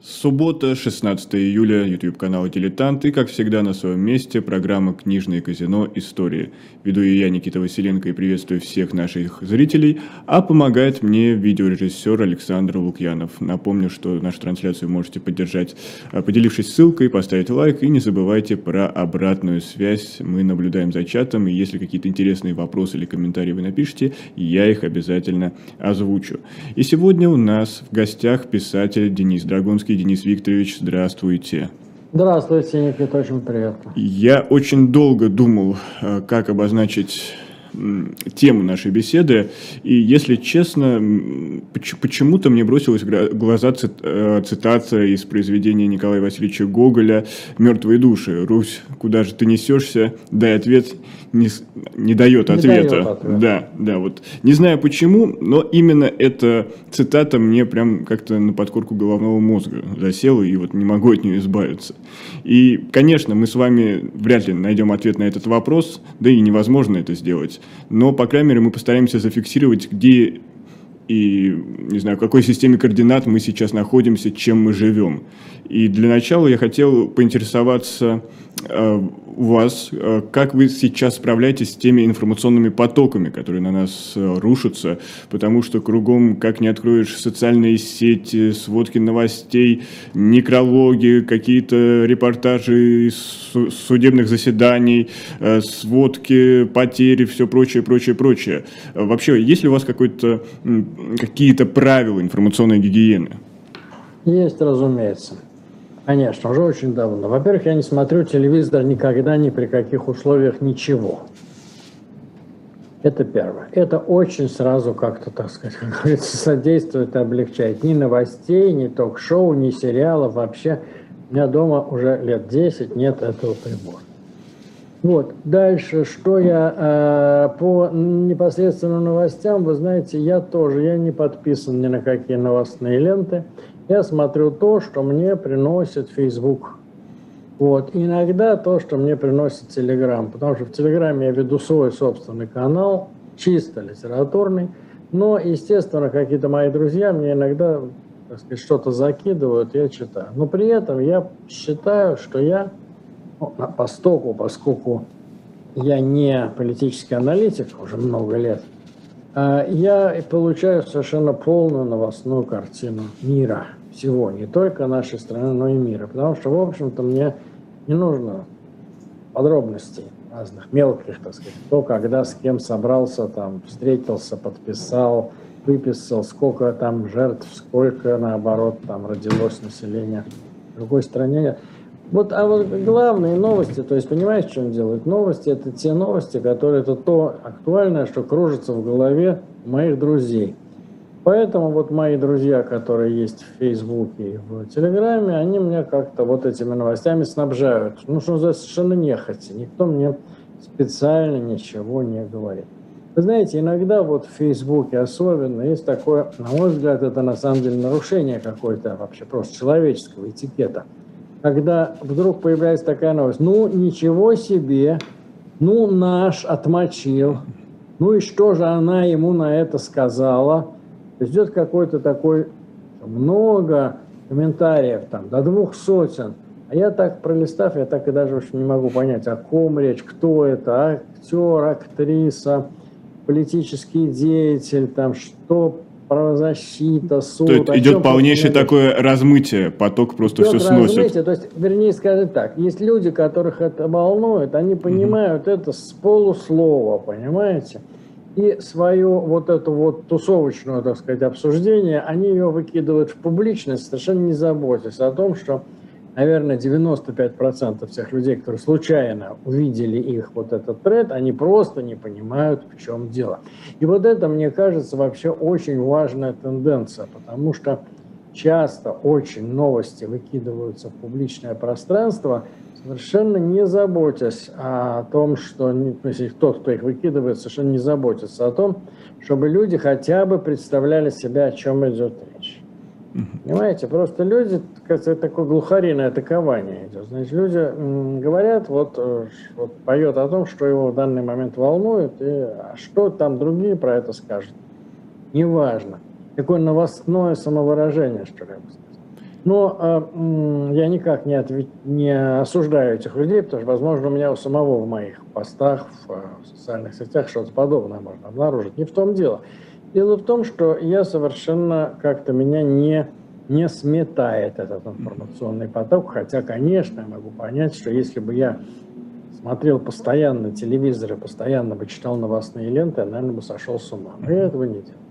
Суббота, 16 июля, YouTube-канал «Дилетант» и, как всегда, на своем месте программа «Книжное казино. Истории». Веду ее я, Никита Василенко, и приветствую всех наших зрителей, а помогает мне видеорежиссер Александр Лукьянов. Напомню, что нашу трансляцию можете поддержать, а, поделившись ссылкой, поставить лайк, и не забывайте про обратную связь. Мы наблюдаем за чатом, и если какие-то интересные вопросы или комментарии вы напишите, я их обязательно озвучу. И сегодня у нас в гостях писатель Денис Драгунский, Высоцкий. Денис Викторович, здравствуйте. Здравствуйте, Никита, очень приятно. Я очень долго думал, э, как обозначить тему нашей беседы. И, если честно, почему-то мне бросилась в глаза э, цитата из произведения Николая Васильевича Гоголя «Мертвые души». «Русь, куда же ты несешься? Дай ответ». Не, не дает не ответа. Дает ответа. Да, да, вот. Не знаю почему, но именно эта цитата мне прям как-то на подкорку головного мозга засела, и вот не могу от нее избавиться. И, конечно, мы с вами вряд ли найдем ответ на этот вопрос, да и невозможно это сделать но, по крайней мере, мы постараемся зафиксировать, где и, не знаю, в какой системе координат мы сейчас находимся, чем мы живем. И для начала я хотел поинтересоваться э, у вас, э, как вы сейчас справляетесь с теми информационными потоками, которые на нас э, рушатся, потому что кругом, как не откроешь социальные сети, сводки новостей, некрологи, какие-то репортажи из судебных заседаний, э, сводки, потери, все прочее, прочее, прочее. Вообще, есть ли у вас какой-то, какие-то правила информационной гигиены? Есть, разумеется. Конечно, уже очень давно. Во-первых, я не смотрю телевизор никогда, ни при каких условиях, ничего. Это первое. Это очень сразу как-то, так сказать, как говорится, содействует и облегчает. Ни новостей, ни ток-шоу, ни сериалов вообще. У меня дома уже лет 10 нет этого прибора. Вот. Дальше, что я э, по непосредственно новостям, вы знаете, я тоже, я не подписан ни на какие новостные ленты. Я смотрю то, что мне приносит Facebook. Вот. Иногда то, что мне приносит Telegram, потому что в Телеграме я веду свой собственный канал, чисто литературный, но, естественно, какие-то мои друзья мне иногда так сказать, что-то закидывают, я читаю. Но при этом я считаю, что я, постоку, поскольку я не политический аналитик уже много лет, а я получаю совершенно полную новостную картину мира – всего, не только нашей страны, но и мира. Потому что, в общем-то, мне не нужно подробностей разных, мелких, так сказать, кто, когда, с кем собрался, там, встретился, подписал, выписал, сколько там жертв, сколько, наоборот, там родилось населения в другой стране. Вот, а вот главные новости, то есть понимаешь, что он делает? Новости – это те новости, которые, это то актуальное, что кружится в голове моих друзей – Поэтому вот мои друзья, которые есть в Фейсбуке и в Телеграме, они меня как-то вот этими новостями снабжают. Ну, что за совершенно нехотя. Никто мне специально ничего не говорит. Вы знаете, иногда вот в Фейсбуке особенно есть такое, на мой взгляд, это на самом деле нарушение какое-то вообще просто человеческого этикета. Когда вдруг появляется такая новость, ну ничего себе, ну наш отмочил, ну и что же она ему на это сказала – идет какой-то такой, много комментариев, там, до двух сотен. А я так, пролистав, я так и даже общем, не могу понять, о ком речь, кто это, актер, актриса, политический деятель, там, что правозащита, суд. То есть идет полнейшее такое размытие, поток просто идет все сносит. Размытие, то есть, вернее сказать так, есть люди, которых это волнует, они понимают угу. это с полуслова, понимаете? и свою вот эту вот тусовочную, так сказать, обсуждение, они ее выкидывают в публичность, совершенно не заботясь о том, что, наверное, 95% всех людей, которые случайно увидели их вот этот тред, они просто не понимают, в чем дело. И вот это, мне кажется, вообще очень важная тенденция, потому что часто очень новости выкидываются в публичное пространство – совершенно не заботясь о том, что то есть тот, кто их выкидывает, совершенно не заботится о том, чтобы люди хотя бы представляли себя, о чем идет речь. Понимаете, просто люди, это такое глухариное атакование идет. Значит, люди говорят, вот, э, вот поет о том, что его в данный момент волнует, и а что там другие про это скажут. Неважно. Какое новостное самовыражение, что ли, я бы сказал. Но э, я никак не, ответ, не осуждаю этих людей, потому что, возможно, у меня у самого в моих постах, в, в социальных сетях что-то подобное можно обнаружить. Не в том дело. Дело в том, что я совершенно как-то меня не, не сметает этот информационный поток, хотя, конечно, я могу понять, что если бы я смотрел постоянно телевизор и постоянно бы читал новостные ленты, я, наверное, бы сошел с ума. Но я этого не делаю.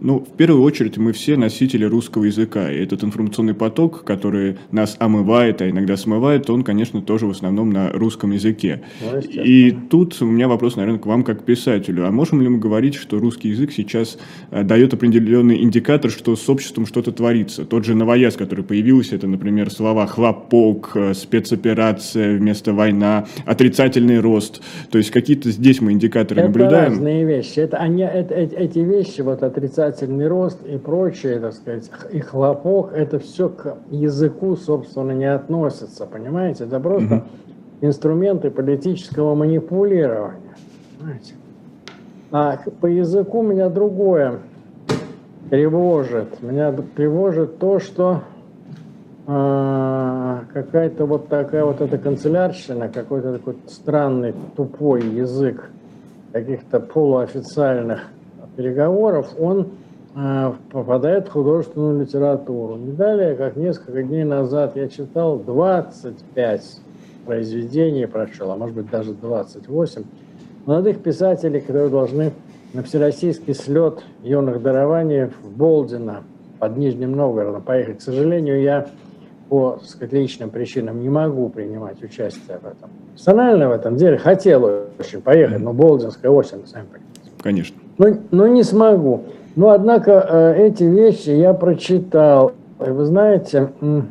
Ну, в первую очередь, мы все носители русского языка, и этот информационный поток, который нас омывает, а иногда смывает, он, конечно, тоже в основном на русском языке. Ну, и тут у меня вопрос, наверное, к вам как писателю. А можем ли мы говорить, что русский язык сейчас э, дает определенный индикатор, что с обществом что-то творится? Тот же новояз, который появился, это, например, слова «хлопок», э, «спецоперация» вместо «война», «отрицательный рост». То есть какие-то здесь мы индикаторы это наблюдаем. Это разные вещи. Это, они, это, эти вещи, вот отрицательные отрицательный рост и прочее, так сказать, и хлопок, это все к языку, собственно, не относится, понимаете? Это просто угу. инструменты политического манипулирования, понимаете? А по языку меня другое тревожит. Меня тревожит то, что э, какая-то вот такая вот эта канцелярщина, какой-то такой странный тупой язык каких-то полуофициальных переговоров, он э, попадает в художественную литературу. Не далее, как несколько дней назад я читал 25 произведений, прочел, а может быть даже 28, молодых писателей, которые должны на всероссийский слет юных дарований в Болдино под Нижним Новгородом поехать. К сожалению, я по сказать, личным причинам не могу принимать участие в этом. Персонально в этом деле хотел очень поехать, но Болдинская осень, сами понимаете. Конечно но, но не смогу. Но, однако, э, эти вещи я прочитал. И вы знаете, э,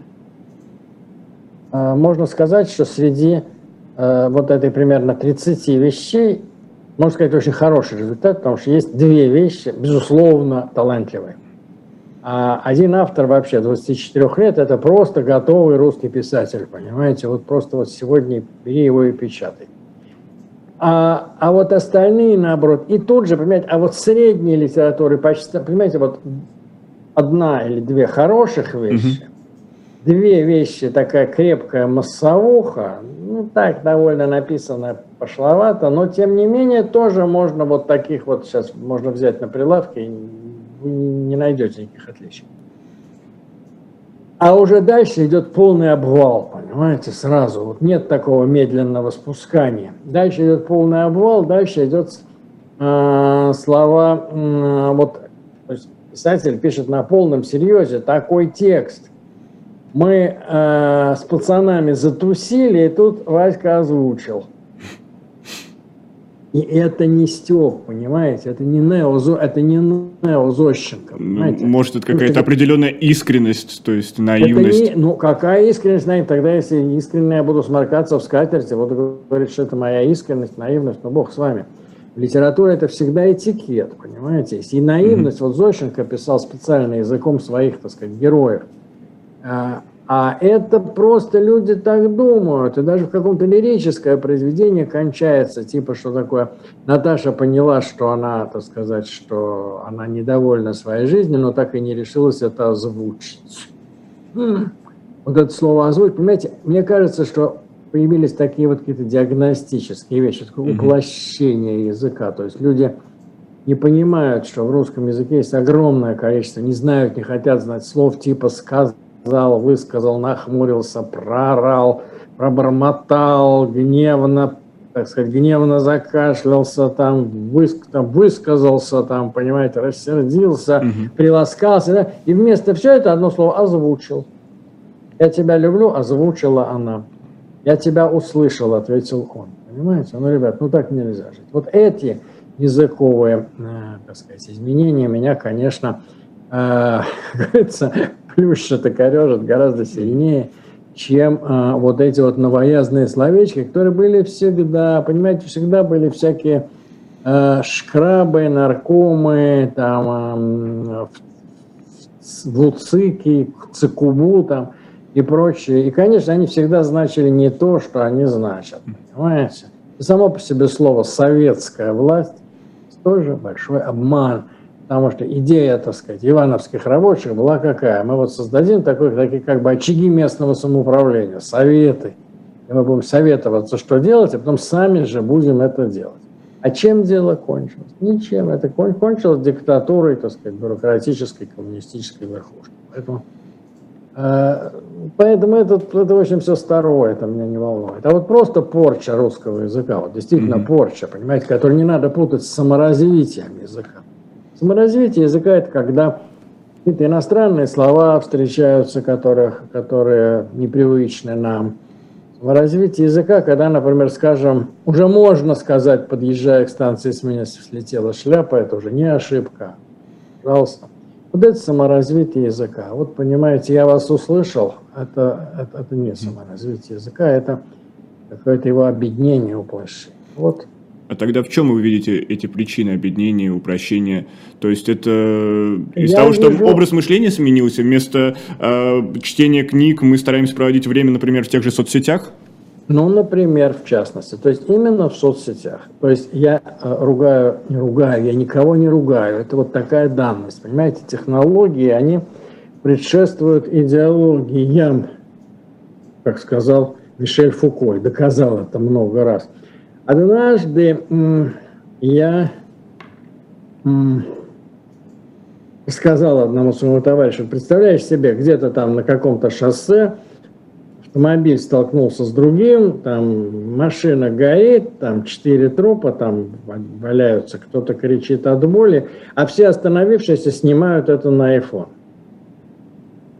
можно сказать, что среди э, вот этой примерно 30 вещей, можно сказать, очень хороший результат, потому что есть две вещи, безусловно, талантливые. А один автор вообще 24 лет, это просто готовый русский писатель, понимаете? Вот просто вот сегодня бери его и печатай. А, а вот остальные, наоборот, и тут же, понимаете, а вот средней литературы почти, понимаете, вот одна или две хороших вещи, угу. две вещи, такая крепкая массовуха, ну так, довольно написано пошловато, но тем не менее тоже можно вот таких вот сейчас можно взять на прилавке, и вы не найдете никаких отличий. А уже дальше идет полный обвал, понимаете, сразу. Вот нет такого медленного спускания. Дальше идет полный обвал, дальше идет э, слова, э, вот то есть писатель пишет на полном серьезе такой текст. Мы э, с пацанами затусили, и тут Васька озвучил – и это не Степ, понимаете? Это не Нео, это не Нео Зощенко, ну, понимаете? Ну, может, это какая-то определенная искренность, то есть наивность? не, ну, какая искренность, наивность? Тогда, если искренне я буду сморкаться в скатерти, вот говорит, что это моя искренность, наивность, ну, бог с вами. Литература – это всегда этикет, понимаете? И наивность, mm-hmm. вот Зощенко писал специально языком своих, так сказать, героев. А, это просто люди так думают. И даже в каком-то лирическое произведение кончается, типа, что такое, Наташа поняла, что она, так сказать, что она недовольна своей жизнью, но так и не решилась это озвучить. Вот это слово озвучить, понимаете, мне кажется, что появились такие вот какие-то диагностические вещи, такое уплощение языка. То есть люди не понимают, что в русском языке есть огромное количество, не знают, не хотят знать слов типа «сказано», сказал, высказал, нахмурился, прорал, пробормотал, гневно, так сказать, гневно закашлялся, там, выс, там высказался, там, понимаете, рассердился, угу. приласкался, да? и вместо все это одно слово озвучил. Я тебя люблю, озвучила она. Я тебя услышал, ответил он. Понимаете? Ну, ребят, ну так нельзя жить. Вот эти языковые, э, так сказать, изменения меня, конечно, э, говорится, плющит и корежит гораздо сильнее, чем э, вот эти вот новоязные словечки, которые были всегда, понимаете, всегда были всякие э, шкрабы, наркомы, там, э, вуцики, цикубу там и прочее. И, конечно, они всегда значили не то, что они значат, понимаете? Само по себе слово «советская власть» тоже большой обман – Потому что идея, так сказать, ивановских рабочих была какая? Мы вот создадим такой, такие как бы очаги местного самоуправления, советы. И мы будем советоваться, что делать, а потом сами же будем это делать. А чем дело кончилось? Ничем. Это кончилось диктатурой, так сказать, бюрократической, коммунистической верхушки. Поэтому, э, поэтому это, это очень все старое, это меня не волнует. А вот просто порча русского языка, вот действительно mm-hmm. порча, понимаете, которую не надо путать с саморазвитием языка. Саморазвитие языка – это когда какие-то иностранные слова встречаются, которых, которые непривычны нам – в развитии языка, когда, например, скажем, уже можно сказать, подъезжая к станции с меня слетела шляпа, это уже не ошибка. Пожалуйста. Вот это саморазвитие языка. Вот понимаете, я вас услышал, это, это, это не саморазвитие языка, это какое-то его объединение, уплощение. Вот а тогда в чем вы видите эти причины объединения, упрощения? То есть это из Я того, что вижу... образ мышления сменился, вместо э, чтения книг мы стараемся проводить время, например, в тех же соцсетях? Ну, например, в частности. То есть именно в соцсетях. То есть я э, ругаю, не ругаю, я никого не ругаю. Это вот такая данность. Понимаете, технологии, они предшествуют идеологиям, как сказал Мишель Фуко, доказал это много раз. Однажды я сказал одному своему товарищу, представляешь себе, где-то там на каком-то шоссе автомобиль столкнулся с другим, там машина горит, там четыре трупа, там валяются, кто-то кричит от боли, а все остановившиеся снимают это на iPhone.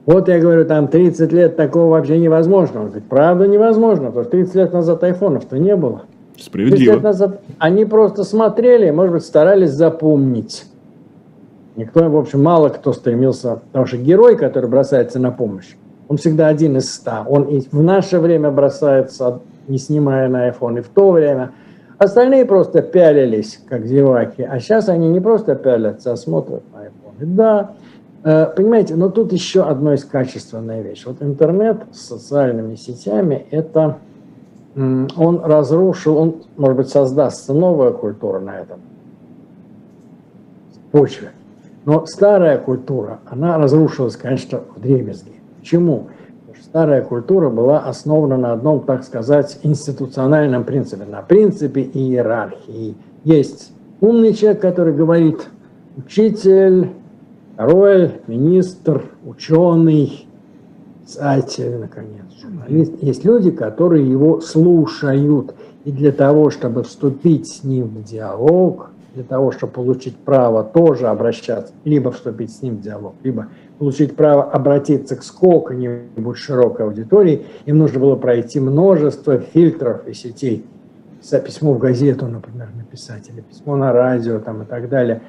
Вот я говорю, там 30 лет такого вообще невозможно. Он говорит, правда невозможно, потому что 30 лет назад айфонов-то не было. Справедливо. Назад, они просто смотрели, может быть, старались запомнить. Никто, в общем, мало кто стремился, потому что герой, который бросается на помощь, он всегда один из ста. Он и в наше время бросается, не снимая на iPhone, и в то время. Остальные просто пялились, как зеваки. А сейчас они не просто пялятся, а смотрят на iPhone. Да, э, понимаете, но тут еще одно из качественная вещь. Вот интернет с социальными сетями – это он разрушил, он, может быть, создастся новая культура на этом почве. Но старая культура, она разрушилась, конечно, в дребезги. Почему? Потому что старая культура была основана на одном, так сказать, институциональном принципе, на принципе иерархии. Есть умный человек, который говорит учитель, король, министр, ученый, писатель, наконец журналист, есть люди, которые его слушают. И для того, чтобы вступить с ним в диалог, для того, чтобы получить право тоже обращаться, либо вступить с ним в диалог, либо получить право обратиться к сколько-нибудь широкой аудитории, им нужно было пройти множество фильтров и сетей. Письмо в газету, например, написать, или письмо на радио там, и так далее.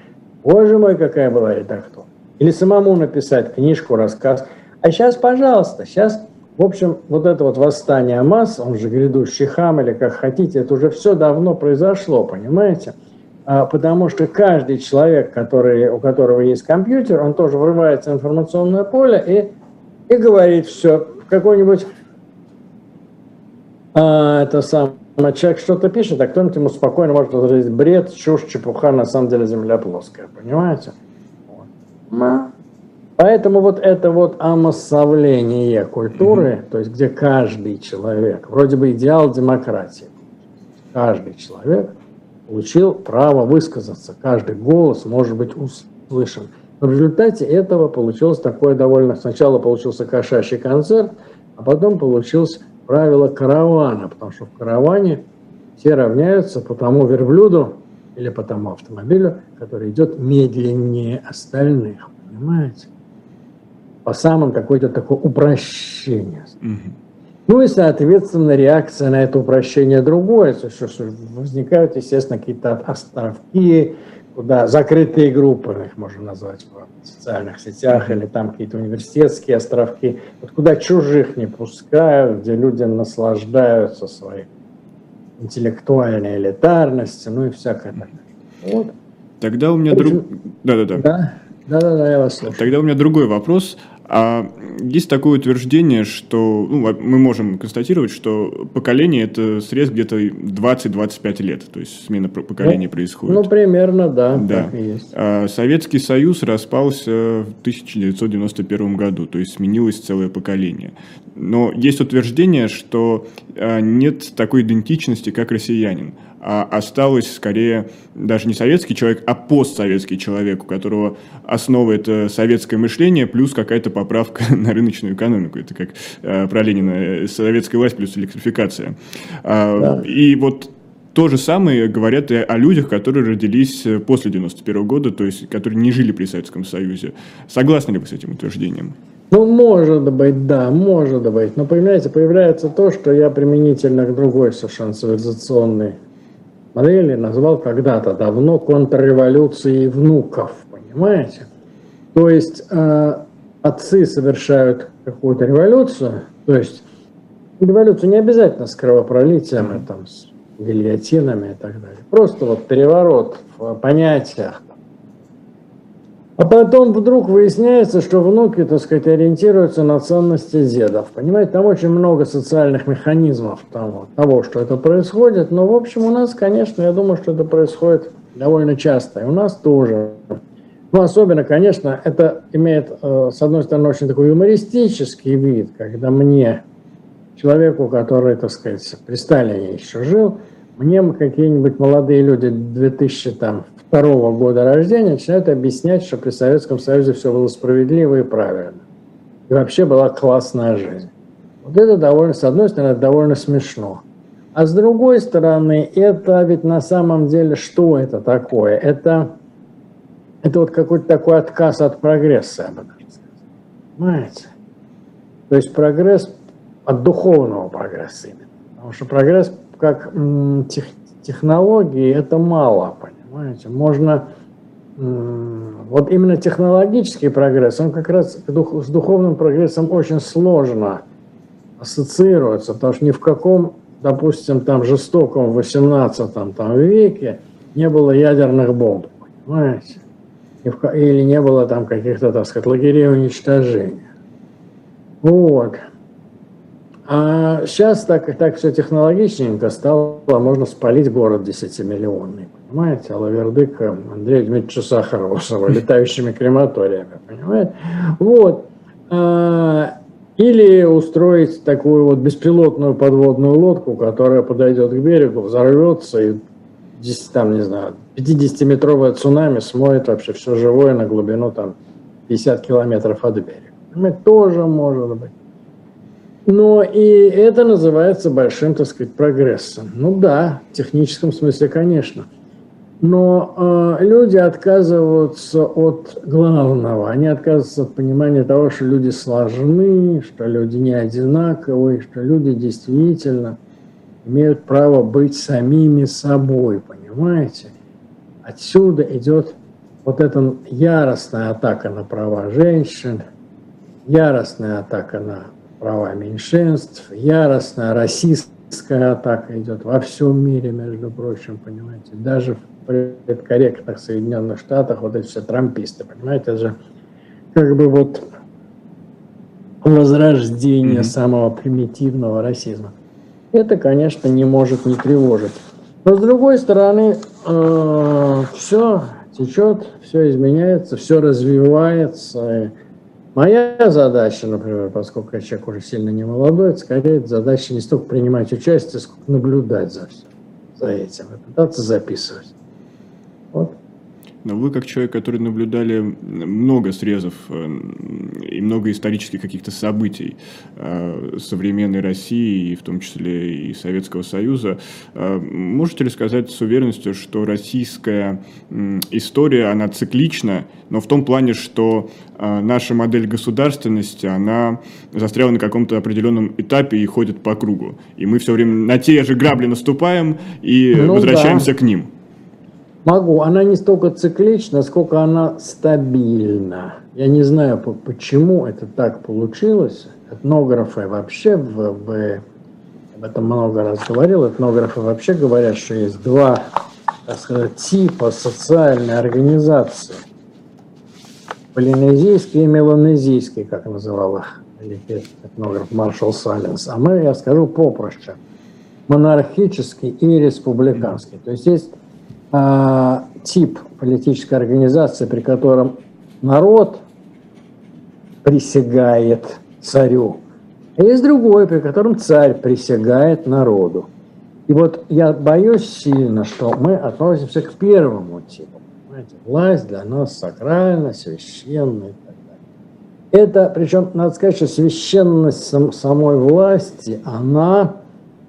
Боже мой, какая была редактура. Или самому написать книжку, рассказ. А сейчас, пожалуйста, сейчас в общем, вот это вот восстание масс, он же грядущий хам или как хотите, это уже все давно произошло, понимаете? А, потому что каждый человек, который, у которого есть компьютер, он тоже врывается в информационное поле и, и говорит все. Какой-нибудь а, это сам человек что-то пишет, а кто-нибудь ему спокойно может возразить бред, чушь, чепуха, на самом деле земля плоская, понимаете? Вот. Поэтому вот это вот омассовление культуры, mm-hmm. то есть где каждый человек, вроде бы идеал демократии, каждый человек получил право высказаться, каждый голос может быть услышан. Но в результате этого получилось такое довольно... Сначала получился кошачий концерт, а потом получилось правило каравана, потому что в караване все равняются по тому верблюду или по тому автомобилю, который идет медленнее остальных. Понимаете? По самым какое-то такое упрощение. Угу. Ну и, соответственно, реакция на это упрощение другое, что, что возникают, естественно, какие-то островки, куда закрытые группы, их можно назвать в социальных сетях, или там какие-то университетские островки, вот куда чужих не пускают, где люди наслаждаются своей интеллектуальной элитарностью, ну и всякое такое. Вот. Тогда у меня друг... Да-да-да. Да? Да-да-да, я вас слушаю. Тогда у меня другой вопрос. А есть такое утверждение, что ну, мы можем констатировать, что поколение это срез где-то 20-25 лет, то есть смена поколений ну, происходит. Ну, примерно, да. да. А Советский Союз распался в 1991 году, то есть сменилось целое поколение. Но есть утверждение, что а, нет такой идентичности, как россиянин осталось скорее даже не советский человек, а постсоветский человек, у которого основа это советское мышление плюс какая-то поправка на рыночную экономику. Это как э, про Ленина, э, советская власть плюс электрификация. А, да. И вот то же самое говорят и о людях, которые родились э, после 91 года, то есть которые не жили при Советском Союзе. Согласны ли вы с этим утверждением? Ну, может быть, да, может быть. Но, понимаете, появляется то, что я применительно к другой совершенно цивилизационной модели назвал когда-то давно контрреволюцией внуков, понимаете? То есть э, отцы совершают какую-то революцию, то есть революцию не обязательно с кровопролитием, там, с гильотинами и так далее. Просто вот переворот в понятиях, а потом вдруг выясняется, что внуки, так сказать, ориентируются на ценности дедов. Понимаете, там очень много социальных механизмов того, того, что это происходит. Но, в общем, у нас, конечно, я думаю, что это происходит довольно часто. И у нас тоже. Ну, особенно, конечно, это имеет, э, с одной стороны, очень такой юмористический вид, когда мне, человеку, который, так сказать, при Сталине еще жил, мне какие-нибудь молодые люди 2000 там второго года рождения начинают объяснять, что при Советском Союзе все было справедливо и правильно. И вообще была классная жизнь. Вот это довольно, с одной стороны, довольно смешно. А с другой стороны, это ведь на самом деле что это такое? Это, это вот какой-то такой отказ от прогресса, я бы. Понимаете? То есть прогресс от духовного прогресса именно. Потому что прогресс как тех, технологии это мало, понимаете? Можно вот именно технологический прогресс, он как раз с духовным прогрессом очень сложно ассоциируется, потому что ни в каком, допустим, там жестоком 18 там, веке не было ядерных бомб, понимаете? Или не было там каких-то, так сказать, лагерей уничтожения. Вот. А сейчас так, так все технологичненько стало, можно спалить город 10-миллионный, понимаете, Алавердык Андрея Дмитриевича Сахарова летающими крематориями, понимаете. Вот. А, или устроить такую вот беспилотную подводную лодку, которая подойдет к берегу, взорвется и 10, там, не знаю, 50-метровое цунами смоет вообще все живое на глубину там 50 километров от берега. Тоже может быть. Но и это называется большим, так сказать, прогрессом. Ну да, в техническом смысле, конечно. Но э, люди отказываются от главного. Они отказываются от понимания того, что люди сложны, что люди не одинаковые, что люди действительно имеют право быть самими собой, понимаете? Отсюда идет вот эта яростная атака на права женщин, яростная атака на права меньшинств, яростная российская атака идет во всем мире, между прочим, понимаете, даже в предкорректных Соединенных Штатах вот эти все трамписты, понимаете, это же как бы вот возрождение mm-hmm. самого примитивного расизма. Это, конечно, не может не тревожить. Но с другой стороны, э, все течет, все изменяется, все развивается. Моя задача, например, поскольку я человек уже сильно не молодой, скорее задача не столько принимать участие, сколько наблюдать за, всем, за этим и пытаться записывать. Вот. Вы, как человек, который наблюдали много срезов э, и много исторических каких-то событий э, современной России, и в том числе и Советского Союза, э, можете ли сказать с уверенностью, что российская история, она циклична, но в том плане, что наша модель государственности, она застряла на каком-то определенном этапе и ходит по кругу. И мы все время на те же грабли наступаем и ну, возвращаемся да. к ним. Могу. Она не столько циклична, сколько она стабильна. Я не знаю, почему это так получилось. Этнографы вообще в, в об этом много раз говорил, этнографы вообще говорят, что есть два так сказать, типа социальной организации. полинезийский и меланезийский, как называл их этнограф Маршал Саленс. А мы, я скажу попроще, монархический и республиканский. То есть есть э, тип политической организации, при котором народ присягает царю, а есть другой, при котором царь присягает народу. И вот я боюсь сильно, что мы относимся к первому типу. Понимаете? Власть для нас сакральна, священна и так далее. Это, причем, надо сказать, что священность сам, самой власти, она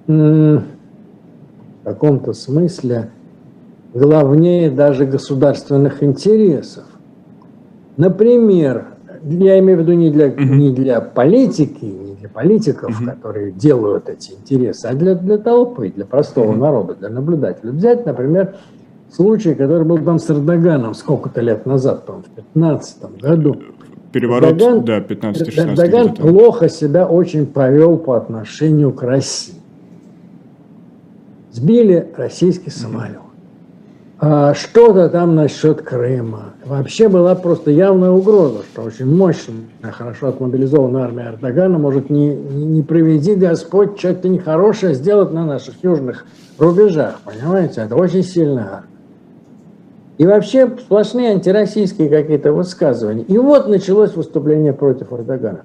в каком-то смысле главнее даже государственных интересов. Например, я имею в виду не для, не для политики, не для политиков, которые делают эти интересы, а для, для толпы, для простого народа, для наблюдателя. Взять, например, случай, который был там с Эрдоганом сколько-то лет назад, по-моему, в 15 году. Переворот, Эрдоган, да, 15-16 Эрдоган плохо себя очень повел по отношению к России. Сбили российский самолет. А что-то там насчет Крыма. Вообще была просто явная угроза, что очень мощная, хорошо отмобилизованная армия Эрдогана может не, не, проведи Господь что-то нехорошее сделать на наших южных рубежах. Понимаете, это очень сильная. И вообще сплошные антироссийские какие-то высказывания. И вот началось выступление против Эрдогана.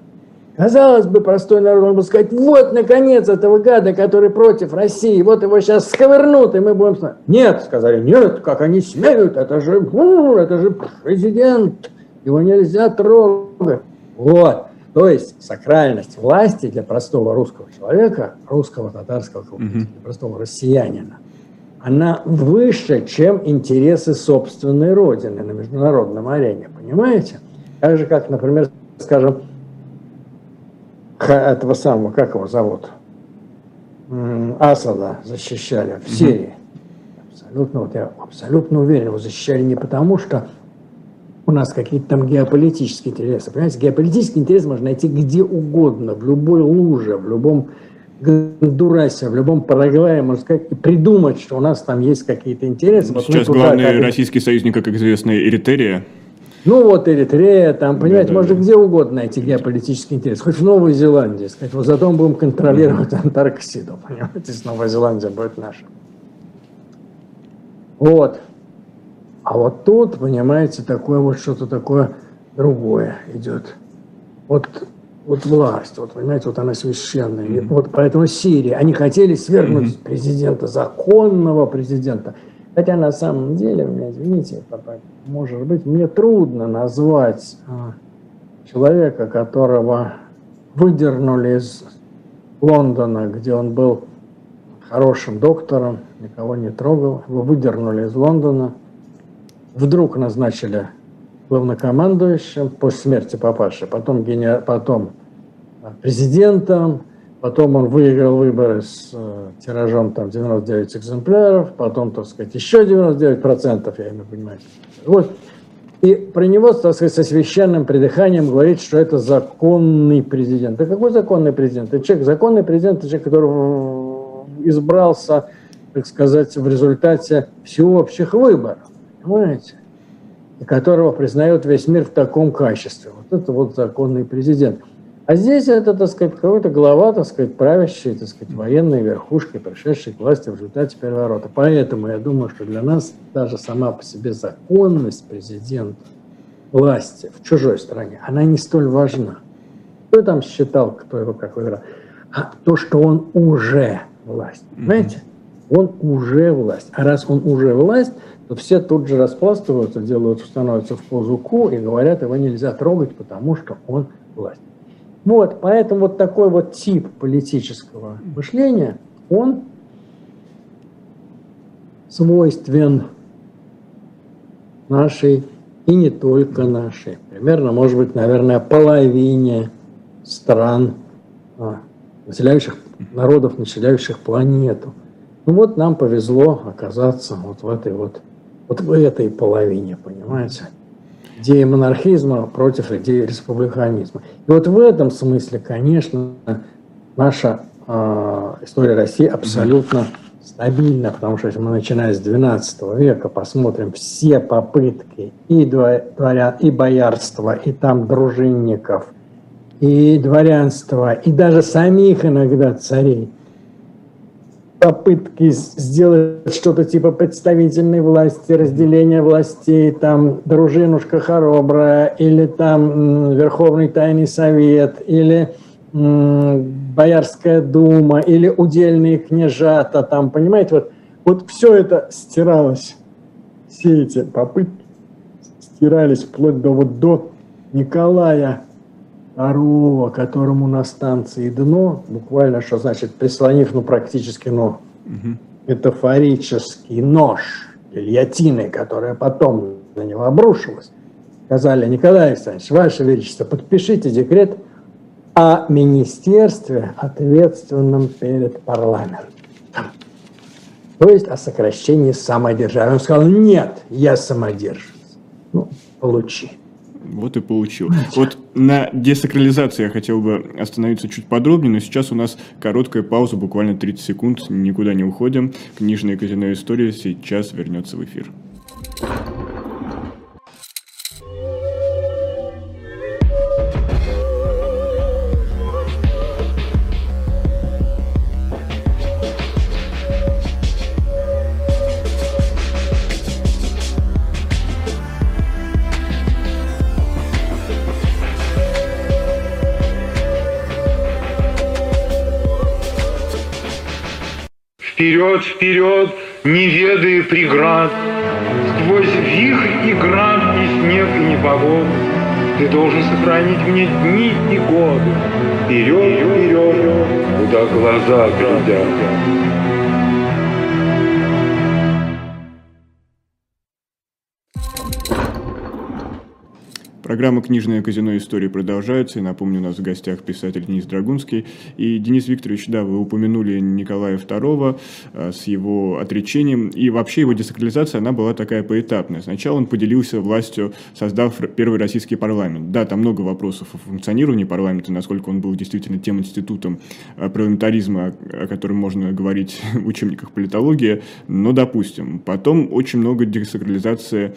Казалось бы, простой народ мог бы сказать, вот, наконец, этого гада, который против России, вот его сейчас сковырнут, и мы будем... Нет, сказали, нет, как они смеют, это же, это же президент, его нельзя трогать. Вот. То есть сакральность власти для простого русского человека, русского, татарского, для простого россиянина, она выше, чем интересы собственной родины на международном арене, понимаете? Так же, как, например, скажем, этого самого, как его зовут, Асада защищали в Сирии. Абсолютно, вот я абсолютно уверен, его защищали не потому, что у нас какие-то там геополитические интересы. Понимаете, геополитический интерес можно найти где угодно, в любой луже, в любом Гондурасе, в любом Парагвае, можно сказать, и придумать, что у нас там есть какие-то интересы. Сейчас главный туда, российский союзник, как известно, Эритерия. Ну вот Эритрея, там, понимаете, да, можно да. где угодно найти геополитический интерес, хоть в Новой Зеландии, сказать, вот зато мы будем контролировать Антарктиду, понимаете, с Новая Зеландия будет наша. Вот. А вот тут, понимаете, такое вот что-то такое другое идет. Вот, вот власть, вот, понимаете, вот она священная. Mm-hmm. Вот поэтому Сирия, они хотели свергнуть mm-hmm. президента, законного президента. Хотя на самом деле, меня извините, может быть, мне трудно назвать а, человека, которого выдернули из Лондона, где он был хорошим доктором, никого не трогал, его выдернули из Лондона, вдруг назначили главнокомандующим после смерти папаши, потом, гене... потом а, президентом, Потом он выиграл выборы с э, тиражом там 99 экземпляров, потом, так сказать, еще 99 процентов, я имею понимаю. Вот. И про него, так сказать, со священным придыханием говорит, что это законный президент. Да какой законный президент? Это человек, законный президент, это человек, который избрался, так сказать, в результате всеобщих выборов. Понимаете? И которого признает весь мир в таком качестве. Вот это вот законный президент. А здесь это, так сказать, какой-то глава, так сказать, правящей, так сказать, военной верхушки, пришедшей к власти в результате переворота. Поэтому я думаю, что для нас даже сама по себе законность президента власти в чужой стране, она не столь важна. Кто там считал, кто его как выбрал? А то, что он уже власть. Понимаете? Он уже власть. А раз он уже власть, то все тут же распластываются, делают, становятся в позу ку и говорят, его нельзя трогать, потому что он власть. Вот, поэтому вот такой вот тип политического мышления, он свойствен нашей и не только нашей. Примерно, может быть, наверное, половине стран, а, населяющих, народов, населяющих планету. Ну вот нам повезло оказаться вот в этой вот, вот в этой половине, понимаете? Идеи монархизма против идеи республиканизма. И вот в этом смысле, конечно, наша э, история России абсолютно стабильно, потому что если мы начинаем с 12 века, посмотрим все попытки и дворян, и боярства, и там дружинников, и дворянства, и даже самих иногда царей, попытки сделать что-то типа представительной власти, разделения властей, там дружинушка хоробрая, или там Верховный Тайный Совет, или Боярская дума или удельные княжата, там, понимаете, вот, вот все это стиралось, все эти попытки стирались вплоть до вот до Николая II, которому на станции дно, буквально, что значит, прислонив, ну, практически, ну, угу. метафорический нож гильотины, которая потом на него обрушилась, сказали, Николай Александрович, Ваше Величество, подпишите декрет о министерстве, ответственном перед парламентом. То есть о сокращении самодержавия. Он сказал, нет, я самодержец. Ну, получи. Вот и получил. Вот на десакрализации я хотел бы остановиться чуть подробнее, но сейчас у нас короткая пауза, буквально 30 секунд, никуда не уходим. Книжная казино история сейчас вернется в эфир. Вперед, вперед, не ведая преград, Сквозь вихрь и град, и снег, и непогоду, Ты должен сохранить мне дни и годы. Вперед, вперед, куда глаза глядят. Программа «Книжное казино. Истории» продолжается. И напомню, у нас в гостях писатель Денис Драгунский. И, Денис Викторович, да, вы упомянули Николая II а, с его отречением. И вообще его десакрализация, она была такая поэтапная. Сначала он поделился властью, создав первый российский парламент. Да, там много вопросов о функционировании парламента, насколько он был действительно тем институтом а, парламентаризма, о котором можно говорить в учебниках политологии. Но, допустим, потом очень много десакрализации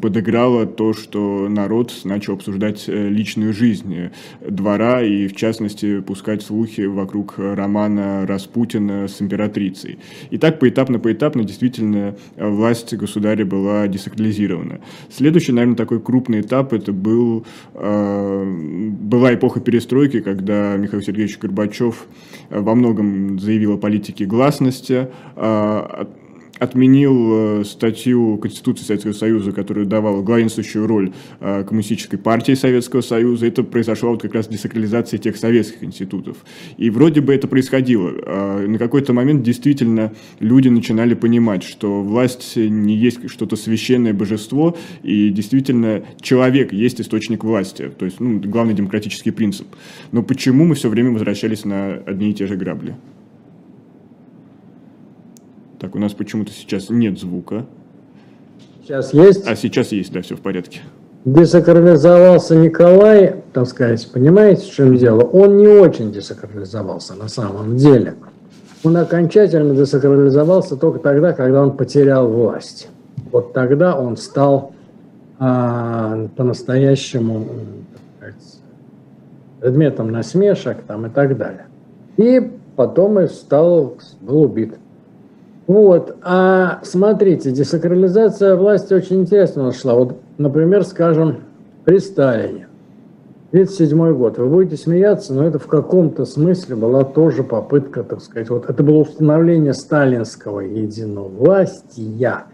подыграло то, что народ начал обсуждать э, личную жизнь э, двора и, в частности, пускать слухи вокруг романа Распутина с императрицей. И так поэтапно-поэтапно действительно э, власть государя была десакрализирована. Следующий, наверное, такой крупный этап это был, была эпоха перестройки, когда Михаил Сергеевич Горбачев во многом заявил о политике гласности, отменил э, статью Конституции Советского Союза, которая давала главенствующую роль э, Коммунистической партии Советского Союза. Это произошло вот как раз десакрализация тех советских институтов. И вроде бы это происходило. А на какой-то момент действительно люди начинали понимать, что власть не есть что-то священное божество, и действительно человек есть источник власти. То есть ну, главный демократический принцип. Но почему мы все время возвращались на одни и те же грабли? Так, у нас почему-то сейчас нет звука. Сейчас есть? А сейчас есть, да, все в порядке. Десакрализовался Николай, так сказать, понимаете, в чем дело? Он не очень десакрализовался на самом деле. Он окончательно десакрализовался только тогда, когда он потерял власть. Вот тогда он стал а, по-настоящему предметом насмешек там, и так далее. И потом и стал, был убит. Вот, а смотрите, десакрализация власти очень интересно шла. Вот, например, скажем, при Сталине, 1937 год. Вы будете смеяться, но это в каком-то смысле была тоже попытка, так сказать, вот это было установление сталинского единовластия,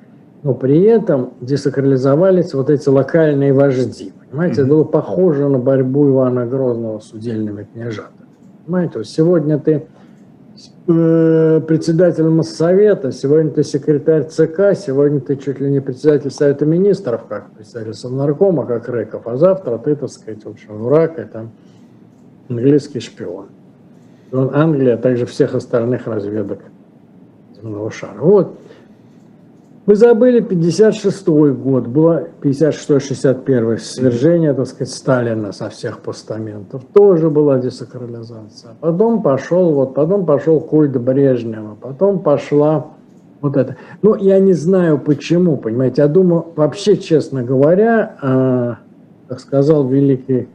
но при этом десакрализовались вот эти локальные вожди. Понимаете, mm-hmm. это было похоже на борьбу Ивана Грозного с удельными княжатами. Понимаете, вот сегодня ты Э, председатель Моссовета, сегодня ты секретарь ЦК, сегодня ты чуть ли не председатель Совета Министров, как председатель Совнаркома, как Рыков, а завтра ты, так сказать, в общем, враг там английский шпион. Он Англия, а также всех остальных разведок земного шара. Вот. Вы забыли 56 год, было 56-61 свержение, так сказать, Сталина со всех постаментов. Тоже была десакрализация. Потом пошел, вот, потом пошел культ Брежнева, потом пошла вот это. Ну, я не знаю почему, понимаете. Я думаю, вообще, честно говоря, э, как сказал великий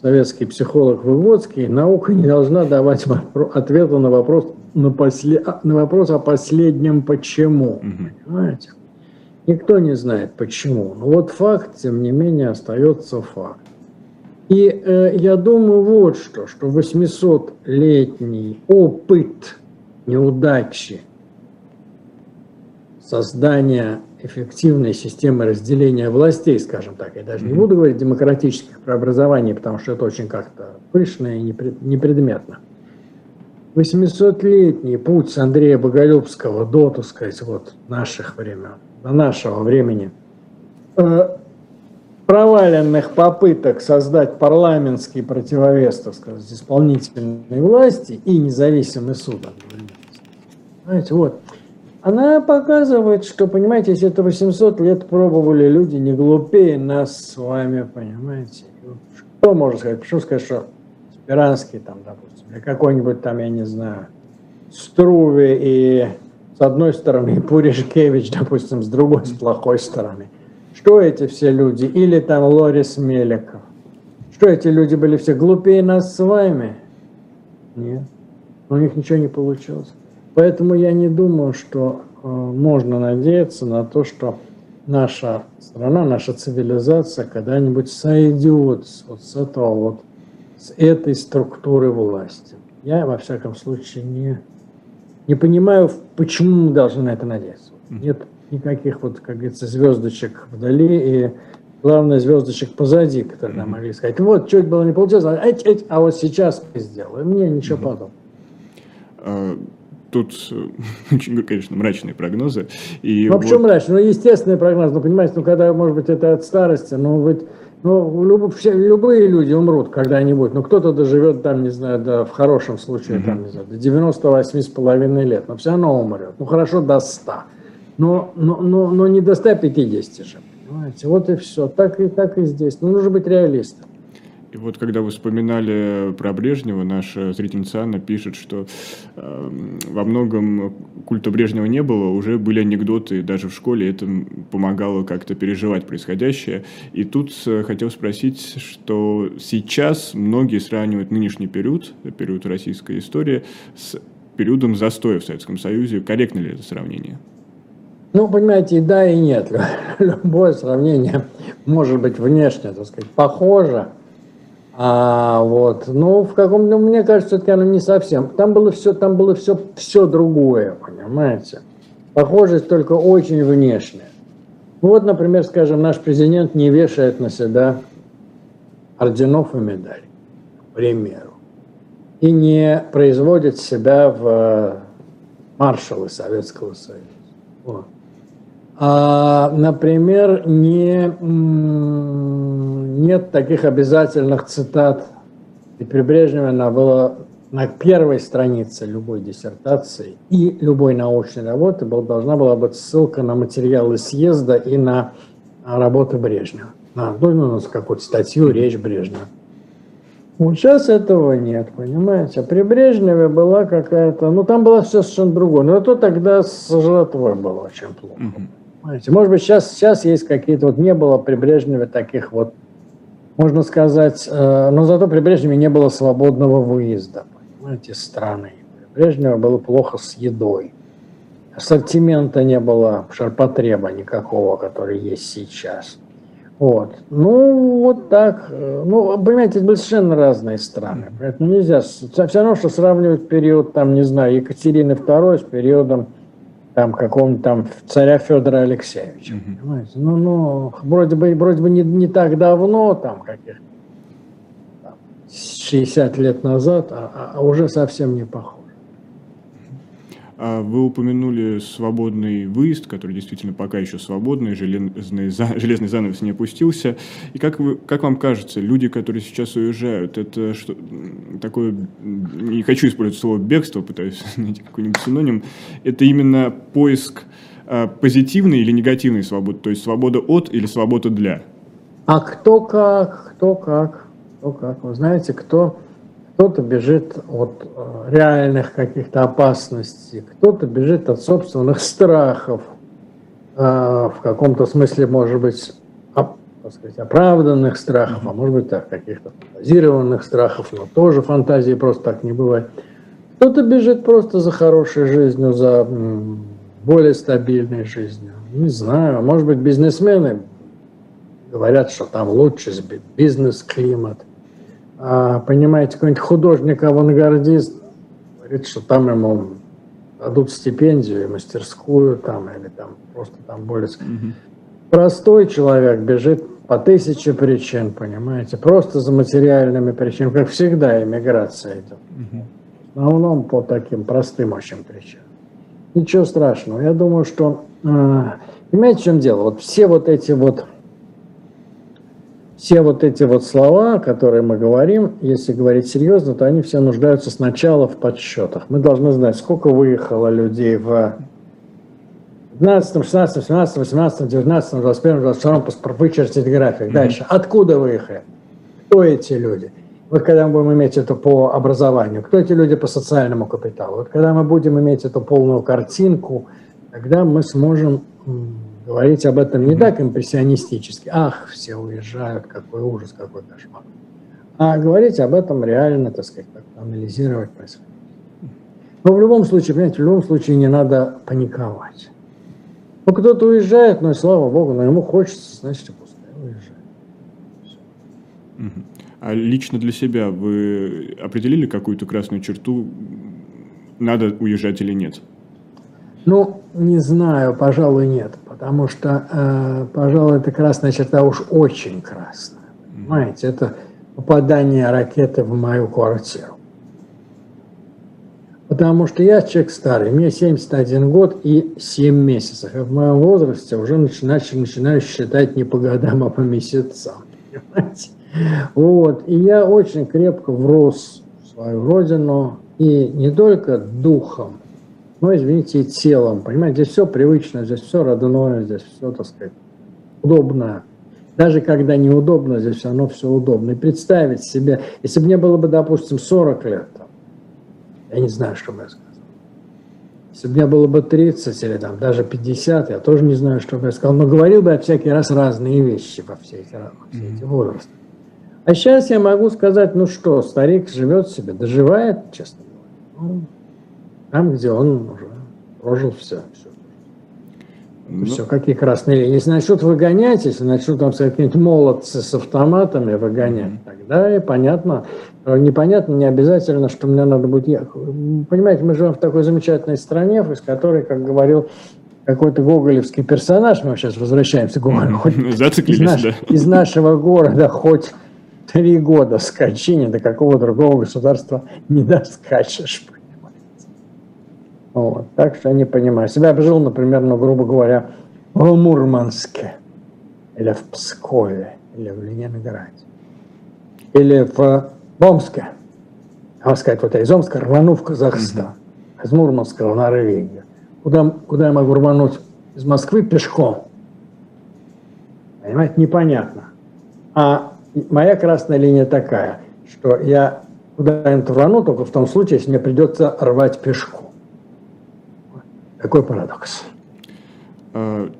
советский психолог Выводский, наука не должна давать ответа на вопрос, на, после, на вопрос о последнем почему. Угу. Понимаете? Никто не знает почему. Но вот факт, тем не менее, остается факт. И э, я думаю вот что, что 800-летний опыт неудачи создания эффективной системы разделения властей, скажем так. Я даже не буду говорить демократических преобразований, потому что это очень как-то пышно и непредметно. 800-летний путь Андрея Боголюбского до, так сказать, вот наших времен, до нашего времени, э, проваленных попыток создать парламентский противовес, так сказать, исполнительной власти и независимый суд. Знаете, вот она показывает, что, понимаете, если это 800 лет пробовали люди не глупее нас с вами, понимаете. Что можно сказать? Почему сказать, что Спиранский там, допустим, или какой-нибудь там, я не знаю, Струве и с одной стороны, Пуришкевич, допустим, с другой, с плохой стороны. Что эти все люди? Или там Лорис Меликов. Что эти люди были все глупее нас с вами? Нет. У них ничего не получилось. Поэтому я не думаю, что э, можно надеяться на то, что наша страна, наша цивилизация когда-нибудь сойдет вот с этого вот, с этой структуры власти. Я, во всяком случае, не, не понимаю, почему мы должны на это надеяться. Нет никаких, вот, как говорится, звездочек вдали и, главное, звездочек позади, которые нам могли сказать, вот, чуть было не получилось, а, а вот сейчас мы сделаем. Мне ничего подобного. А, тут очень, конечно, мрачные прогнозы. И ну, вот... почему мрачные? Ну, естественный прогноз, ну, понимаете, ну, когда, может быть, это от старости, ну, ведь, ну, люб, все, любые люди умрут когда-нибудь, ну, кто-то доживет там, не знаю, да, в хорошем случае, mm-hmm. там, не знаю, до 98 с половиной лет, но все равно умрет, ну, хорошо, до 100, но, но, но, но не до 150 же, понимаете, вот и все, так и, так и здесь, ну, нужно быть реалистом. И вот когда вы вспоминали про Брежнева, наша зрительница Анна пишет, что э, во многом культа Брежнева не было, уже были анекдоты даже в школе, это помогало как-то переживать происходящее. И тут э, хотел спросить, что сейчас многие сравнивают нынешний период, период российской истории, с периодом застоя в Советском Союзе. Корректно ли это сравнение? Ну, понимаете, и да, и нет. Любое сравнение может быть внешне, так сказать, похоже, а, вот. Ну, в каком ну, мне кажется, все-таки оно не совсем. Там было все, там было все, все другое, понимаете? Похожесть только очень внешняя. Вот, например, скажем, наш президент не вешает на себя орденов и медалей, к примеру, и не производит себя в э, маршалы Советского Союза. Вот. А, например, не, нет таких обязательных цитат. И при Брежневе она была на первой странице любой диссертации и любой научной работы был, должна была быть ссылка на материалы съезда и на работы Брежнева. На, ну, на какую-то статью, речь Брежнева. Вот сейчас этого нет, понимаете? При Брежневе была какая-то... Ну, там было все совершенно другое. Но это тогда с жратвой было очень плохо. Понимаете? Может быть, сейчас, сейчас есть какие-то, вот не было при Брежневе таких вот, можно сказать, э, но зато при Брежневе не было свободного выезда, понимаете, страны. При Брежневе было плохо с едой. Ассортимента не было, шарпотреба никакого, который есть сейчас. Вот. Ну, вот так. Ну, понимаете, это совершенно разные страны. Поэтому нельзя... Все равно, что сравнивать период, там, не знаю, Екатерины II с периодом там какого-нибудь там царя Федора Алексеевича. Угу. Понимаете? Ну, ну, вроде бы, вроде бы не, не так давно, там каких 60 лет назад, а, а уже совсем не похоже. А вы упомянули свободный выезд, который действительно пока еще свободный, железный, железный занавес не опустился. И как, вы, как вам кажется, люди, которые сейчас уезжают, это что такое, не хочу использовать слово бегство, пытаюсь найти какой-нибудь синоним, это именно поиск позитивной или негативной свободы, то есть свобода от или свобода для? А кто как, кто как, кто как. Вы знаете, кто, кто-то бежит от э, реальных каких-то опасностей, кто-то бежит от собственных страхов, э, в каком-то смысле, может быть, сказать, оправданных страхов, а может быть так, каких-то фантазированных страхов, но тоже фантазии просто так не бывает. Кто-то бежит просто за хорошей жизнью, за более стабильной жизнью. Не знаю, может быть, бизнесмены говорят, что там лучше бизнес-климат. А, понимаете, какой-нибудь художник-авангардист говорит, что там ему дадут стипендию мастерскую там, или там просто там более... Угу. Простой человек бежит по тысяче причин, понимаете, просто за материальными причинами, как всегда иммиграция идет. Угу. В основном по таким простым очень причинам. Ничего страшного. Я думаю, что... Э, понимаете, в чем дело? Вот все вот эти вот все вот эти вот слова, которые мы говорим, если говорить серьезно, то они все нуждаются сначала в подсчетах. Мы должны знать, сколько выехало людей в 15, 16, 17, 18, 19, 21, 22 вычертить график. Дальше. Откуда выехали? Кто эти люди? Вот когда мы будем иметь это по образованию, кто эти люди по социальному капиталу? Вот когда мы будем иметь эту полную картинку, тогда мы сможем говорить об этом не так импрессионистически, ах, все уезжают, какой ужас, какой кошмар, а говорить об этом реально, так сказать, анализировать происходящее. Но в любом случае, понимаете, в любом случае не надо паниковать. Ну, кто-то уезжает, но, слава богу, но ему хочется, значит, пускай уезжает. А лично для себя вы определили какую-то красную черту, надо уезжать или нет? Ну, не знаю, пожалуй, нет, потому что, э, пожалуй, эта красная черта уж очень красная. Понимаете, это попадание ракеты в мою квартиру. Потому что я человек старый, мне 71 год и 7 месяцев. И в моем возрасте уже начинаю, начинаю считать не по годам, а по месяцам. Понимаете? Вот. И я очень крепко врос в свою родину. И не только духом, но, извините, и телом. Понимаете, здесь все привычно, здесь все родное, здесь все, так сказать, удобно. Даже когда неудобно, здесь все равно все удобно. И представить себе, если бы мне было бы, допустим, 40 лет, я не знаю, что бы я сказал. Если бы мне было бы 30 или там даже 50, я тоже не знаю, что бы я сказал. Но говорил бы я всякий раз разные вещи во все эти, во все эти возрасты. А сейчас я могу сказать, ну что, старик живет себе, доживает, честно говоря. Ну, там, где он уже прожил все. все. Ну, все, какие красные линии. Если начнут выгонять, если начнут там какие-нибудь молодцы с автоматами выгонять, тогда и понятно, непонятно, не обязательно, что мне надо будет ехать. Понимаете, мы живем в такой замечательной стране, из которой, как говорил какой-то гоголевский персонаж, мы сейчас возвращаемся к Гоголю, хоть из, наш, да. из нашего города хоть три года скачи, ни до какого другого государства не доскачешь. Вот. Так что я не понимаю. Себя жил, например, ну, грубо говоря, в Мурманске, или в Пскове, или в Ленинграде, или в в Омске. Можно сказать, вот я из Омска рвану в Казахстан, угу. из Мурманска в Норвегию. Куда, куда я могу рвануть? Из Москвы пешком. Понимаете, непонятно. А моя красная линия такая, что я куда-нибудь рвану только в том случае, если мне придется рвать пешком. Какой парадокс. А,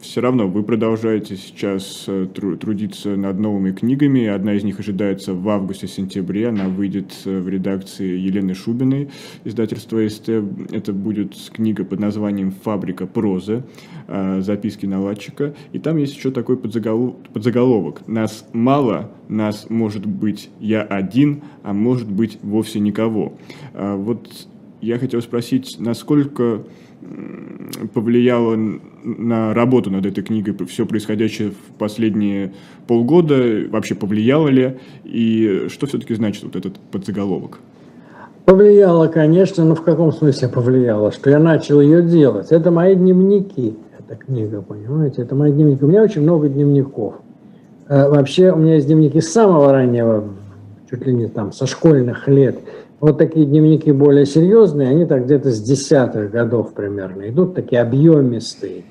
все равно вы продолжаете сейчас э, трудиться над новыми книгами. Одна из них ожидается в августе-сентябре. Она выйдет э, в редакции Елены Шубиной, издательства СТ. Это будет книга под названием «Фабрика прозы», э, записки наладчика. И там есть еще такой подзаголовок. «Нас мало, нас может быть я один, а может быть вовсе никого». Вот я хотел спросить, насколько повлияло на работу над этой книгой все происходящее в последние полгода? Вообще повлияло ли? И что все-таки значит вот этот подзаголовок? Повлияло, конечно, но в каком смысле повлияло? Что я начал ее делать. Это мои дневники, эта книга, понимаете? Это мои дневники. У меня очень много дневников. Э, вообще у меня есть дневники с самого раннего, чуть ли не там, со школьных лет. Вот такие дневники более серьезные, они так где-то с десятых годов примерно идут, такие объемистые.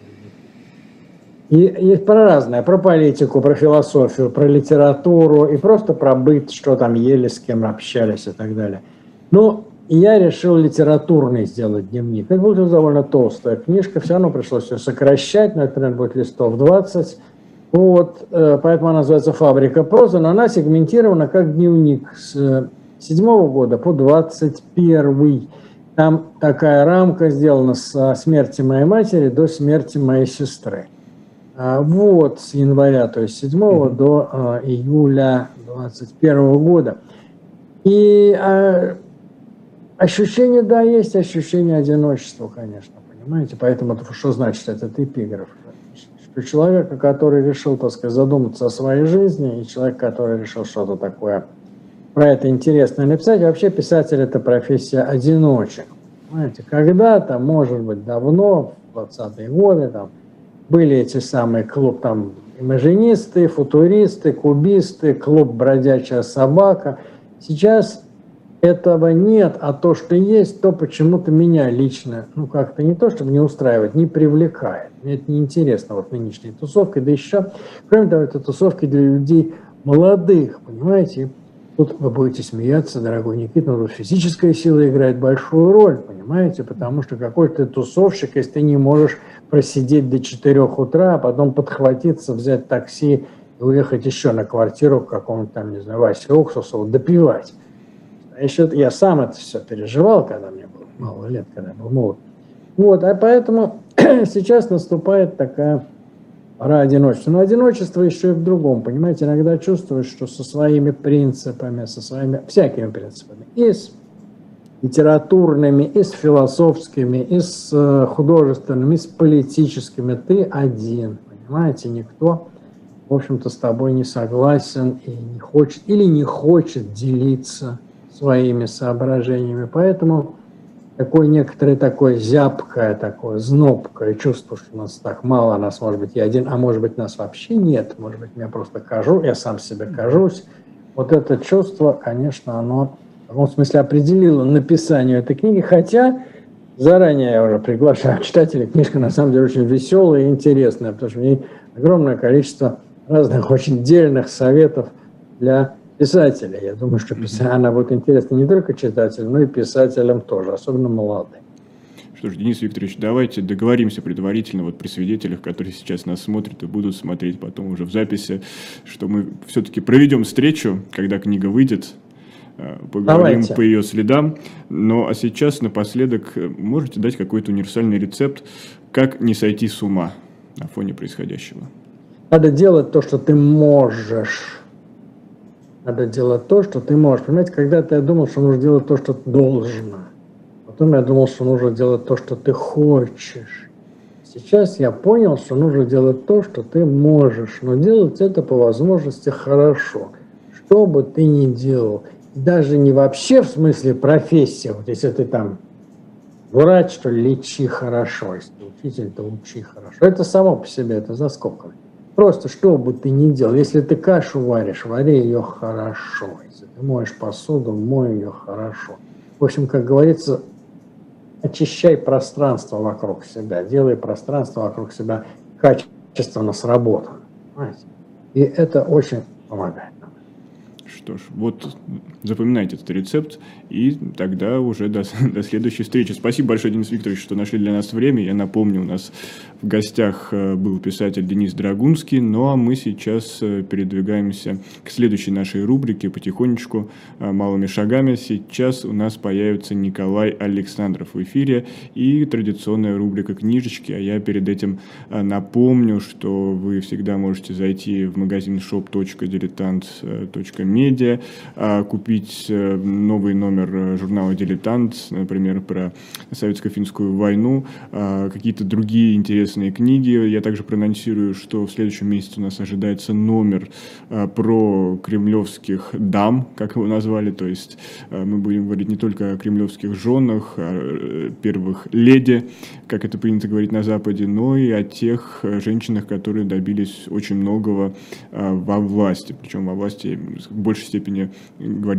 И есть про разное, про политику, про философию, про литературу и просто про быт, что там ели, с кем общались и так далее. Но я решил литературный сделать дневник. Это будет довольно толстая книжка, все равно пришлось ее сокращать, наверное, будет листов 20. Вот, э, поэтому она называется «Фабрика прозы», но она сегментирована как дневник с 7 года по 21 Там такая рамка сделана с смерти моей матери до смерти моей сестры. А, вот, с января, то есть 7 mm-hmm. до а, июля 21 года. И а, ощущение, да, есть ощущение одиночества, конечно, понимаете? Поэтому что значит этот эпиграф? Что человека, который решил, так сказать, задуматься о своей жизни, и человек, который решил что-то такое про это интересно написать, вообще писатель – это профессия одиночек. Понимаете, когда-то, может быть, давно, в 20-е годы, там, были эти самые клуб там имажинисты, футуристы, кубисты, клуб «Бродячая собака». Сейчас этого нет, а то, что есть, то почему-то меня лично, ну как-то не то, чтобы не устраивает, не привлекает. Мне это неинтересно, вот нынешней тусовкой. Да еще, кроме того, это тусовки для людей молодых, понимаете? Тут вы будете смеяться, дорогой Никита, но физическая сила играет большую роль, понимаете? Потому что какой то тусовщик, если ты не можешь просидеть до 4 утра, а потом подхватиться, взять такси и уехать еще на квартиру к какому-то там, не знаю, Васе Уксусову, допивать. А еще я сам это все переживал, когда мне было мало лет, когда я был молод. Вот, а поэтому сейчас наступает такая пора одиночества. Но одиночество еще и в другом, понимаете, иногда чувствуешь, что со своими принципами, со своими всякими принципами, и с литературными, и с философскими, и с э, художественными, и с политическими, ты один, понимаете, никто, в общем-то, с тобой не согласен и не хочет, или не хочет делиться своими соображениями. Поэтому такое некоторое такое зябкое, такое знобкое чувство, что нас так мало, нас, может быть, я один, а может быть, нас вообще нет, может быть, я просто кажу, я сам себе кажусь. Вот это чувство, конечно, оно в каком смысле определило написание этой книги, хотя заранее я уже приглашаю читателей, книжка на самом деле очень веселая и интересная, потому что в ней огромное количество разных очень дельных советов для писателя. Я думаю, что писатель, она будет интересна не только читателям, но и писателям тоже, особенно молодым. Что ж, Денис Викторович, давайте договоримся предварительно вот при свидетелях, которые сейчас нас смотрят и будут смотреть потом уже в записи, что мы все-таки проведем встречу, когда книга выйдет, э, поговорим Давайте. по ее следам. Ну а сейчас напоследок э, можете дать какой-то универсальный рецепт, как не сойти с ума на фоне происходящего? Надо делать то, что ты можешь. Надо делать то, что ты можешь. Понимаете, когда-то я думал, что нужно делать то, что ты должен. Потом я думал, что нужно делать то, что ты хочешь. Сейчас я понял, что нужно делать то, что ты можешь, но делать это по возможности хорошо. Что бы ты ни делал, даже не вообще в смысле профессия, вот если ты там врач, то лечи хорошо, если ты учитель, то учи хорошо. Это само по себе, это за скобками. Просто что бы ты ни делал, если ты кашу варишь, вари ее хорошо. Если ты моешь посуду, мой ее хорошо. В общем, как говорится, очищай пространство вокруг себя, делай пространство вокруг себя качественно сработанным. И это очень помогает. Что ж, вот запоминайте этот рецепт, и тогда уже до, до следующей встречи. Спасибо большое, Денис Викторович, что нашли для нас время. Я напомню, у нас в гостях э, был писатель Денис Драгунский, ну а мы сейчас э, передвигаемся к следующей нашей рубрике потихонечку, э, малыми шагами. Сейчас у нас появится Николай Александров в эфире и традиционная рубрика «Книжечки», а я перед этим напомню, что вы всегда можете зайти в магазин shop.diletant.media, купить новый номер журнала «Дилетант», например, про советско-финскую войну, какие-то другие интересные книги. Я также проанонсирую, что в следующем месяце у нас ожидается номер а, про кремлевских дам, как его назвали. То есть а, мы будем говорить не только о кремлевских женах, о э, первых леди, как это принято говорить на Западе, но и о тех женщинах, которые добились очень многого а, во власти. Причем во власти в большей степени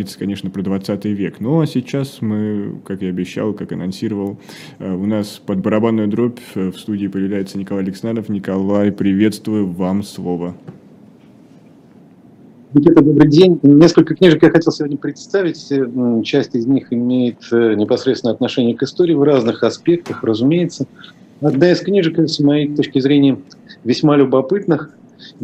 говорится, конечно, про 20 век. Но сейчас мы, как и обещал, как анонсировал, у нас под барабанную дробь в студии появляется Николай Александров. Николай, приветствую, вам слово. Никита, добрый день. Несколько книжек я хотел сегодня представить. Часть из них имеет э, непосредственное отношение к истории в разных аспектах, разумеется. Одна из книжек, с моей точки зрения, весьма любопытных,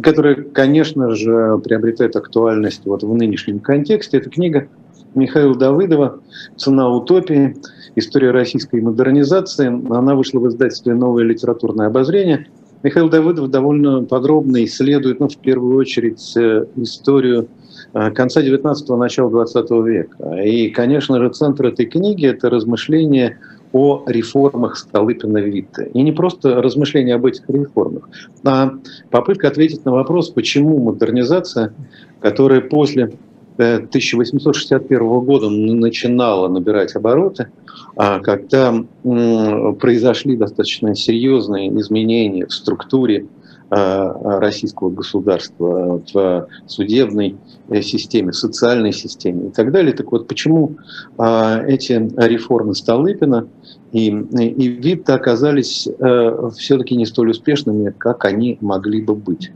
которая, конечно же, приобретает актуальность вот в нынешнем контексте. Это книга Михаила Давыдова «Цена утопии. История российской модернизации». Она вышла в издательстве «Новое литературное обозрение». Михаил Давыдов довольно подробно исследует, ну, в первую очередь, э, историю э, конца 19-го, начала 20 века. И, конечно же, центр этой книги – это размышления о реформах Столыпина Витте. И не просто размышления об этих реформах, а попытка ответить на вопрос, почему модернизация, которая после 1861 э, года начинала набирать обороты, а когда произошли достаточно серьезные изменения в структуре российского государства, в судебной э, системе, в социальной системе и так далее. Так вот, почему а, эти реформы Столыпина и, и Витта оказались э, все-таки не столь успешными, как они могли бы быть?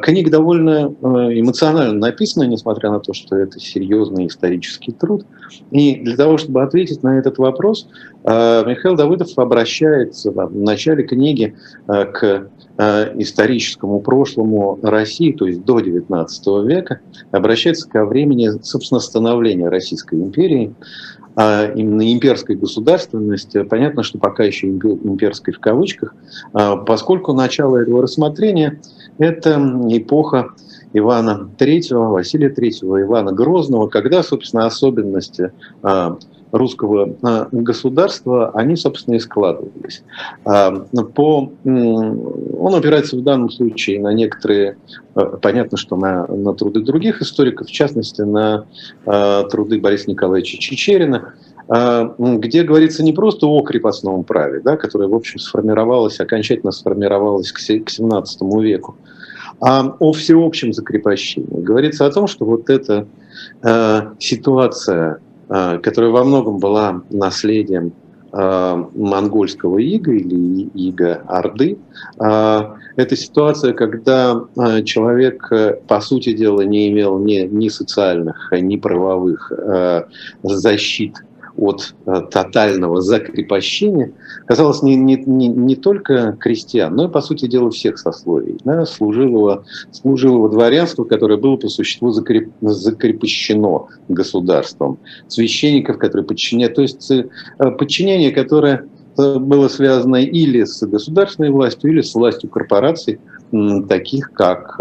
Книга довольно э, эмоционально написана, несмотря на то, что это серьезный исторический труд. И для того, чтобы ответить на этот вопрос, э, Михаил Давыдов обращается в начале книги э, к историческому прошлому России, то есть до XIX века, обращается ко времени, собственно, становления Российской империи, а именно имперской государственности, понятно, что пока еще имперской в кавычках, а поскольку начало этого рассмотрения – это эпоха Ивана III, Василия III, Ивана Грозного, когда, собственно, особенности а, русского а, государства, они, собственно, и складывались. А, по, он опирается в данном случае на некоторые, а, понятно, что на, на труды других историков, в частности, на труды Бориса Николаевича Чечерина, где говорится не просто о крепостном праве, да, которое, в общем, сформировалось, окончательно сформировалось к XVII веку, а о всеобщем закрепощении. Говорится о том, что вот эта ситуация Э, которая во многом была наследием э, монгольского ига или ига Орды. Э, это ситуация, когда человек, по сути дела, не имел ни, ни социальных, ни правовых защит от э, тотального закрепощения казалось не, не, не, не только крестьян, но и, по сути дела, всех сословий. Да, служилого, служилого дворянства, которое было по существу закреп, закрепощено государством, священников, которые подчиняют, то есть э, подчинение, которое э, было связано или с государственной властью, или с властью корпораций, таких как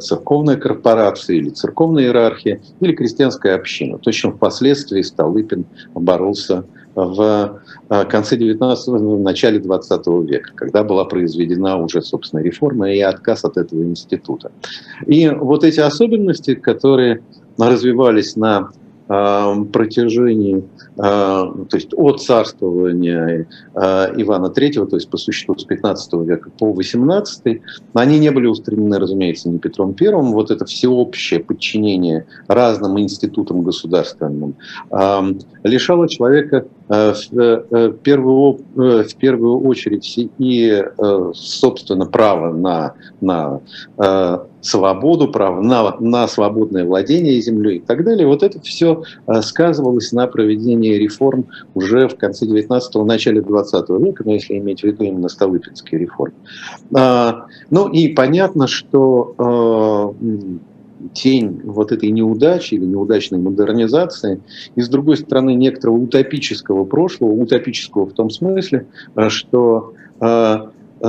церковная корпорация или церковная иерархия, или крестьянская община. То, чем впоследствии Столыпин боролся в э, конце 19-го, в начале 20 века, когда была произведена уже, собственно, реформа и отказ от этого института. И вот эти особенности, которые развивались на протяжении, то есть от царствования Ивана III, то есть по существу с 15 века по 18, они не были устремлены, разумеется, не Петром I. Вот это всеобщее подчинение разным институтам государственным лишало человека в первую, э, в первую очередь и, собственно, право на, на свободу, право на, на свободное владение землей и так далее. Вот это все сказывалось на проведении реформ уже в конце 19-го, начале 20 века, но если иметь в виду именно Столыпинские реформы. А, ну и понятно, что тень вот этой неудачи или неудачной модернизации, и с другой стороны некоторого утопического прошлого, утопического в том смысле, э, что э,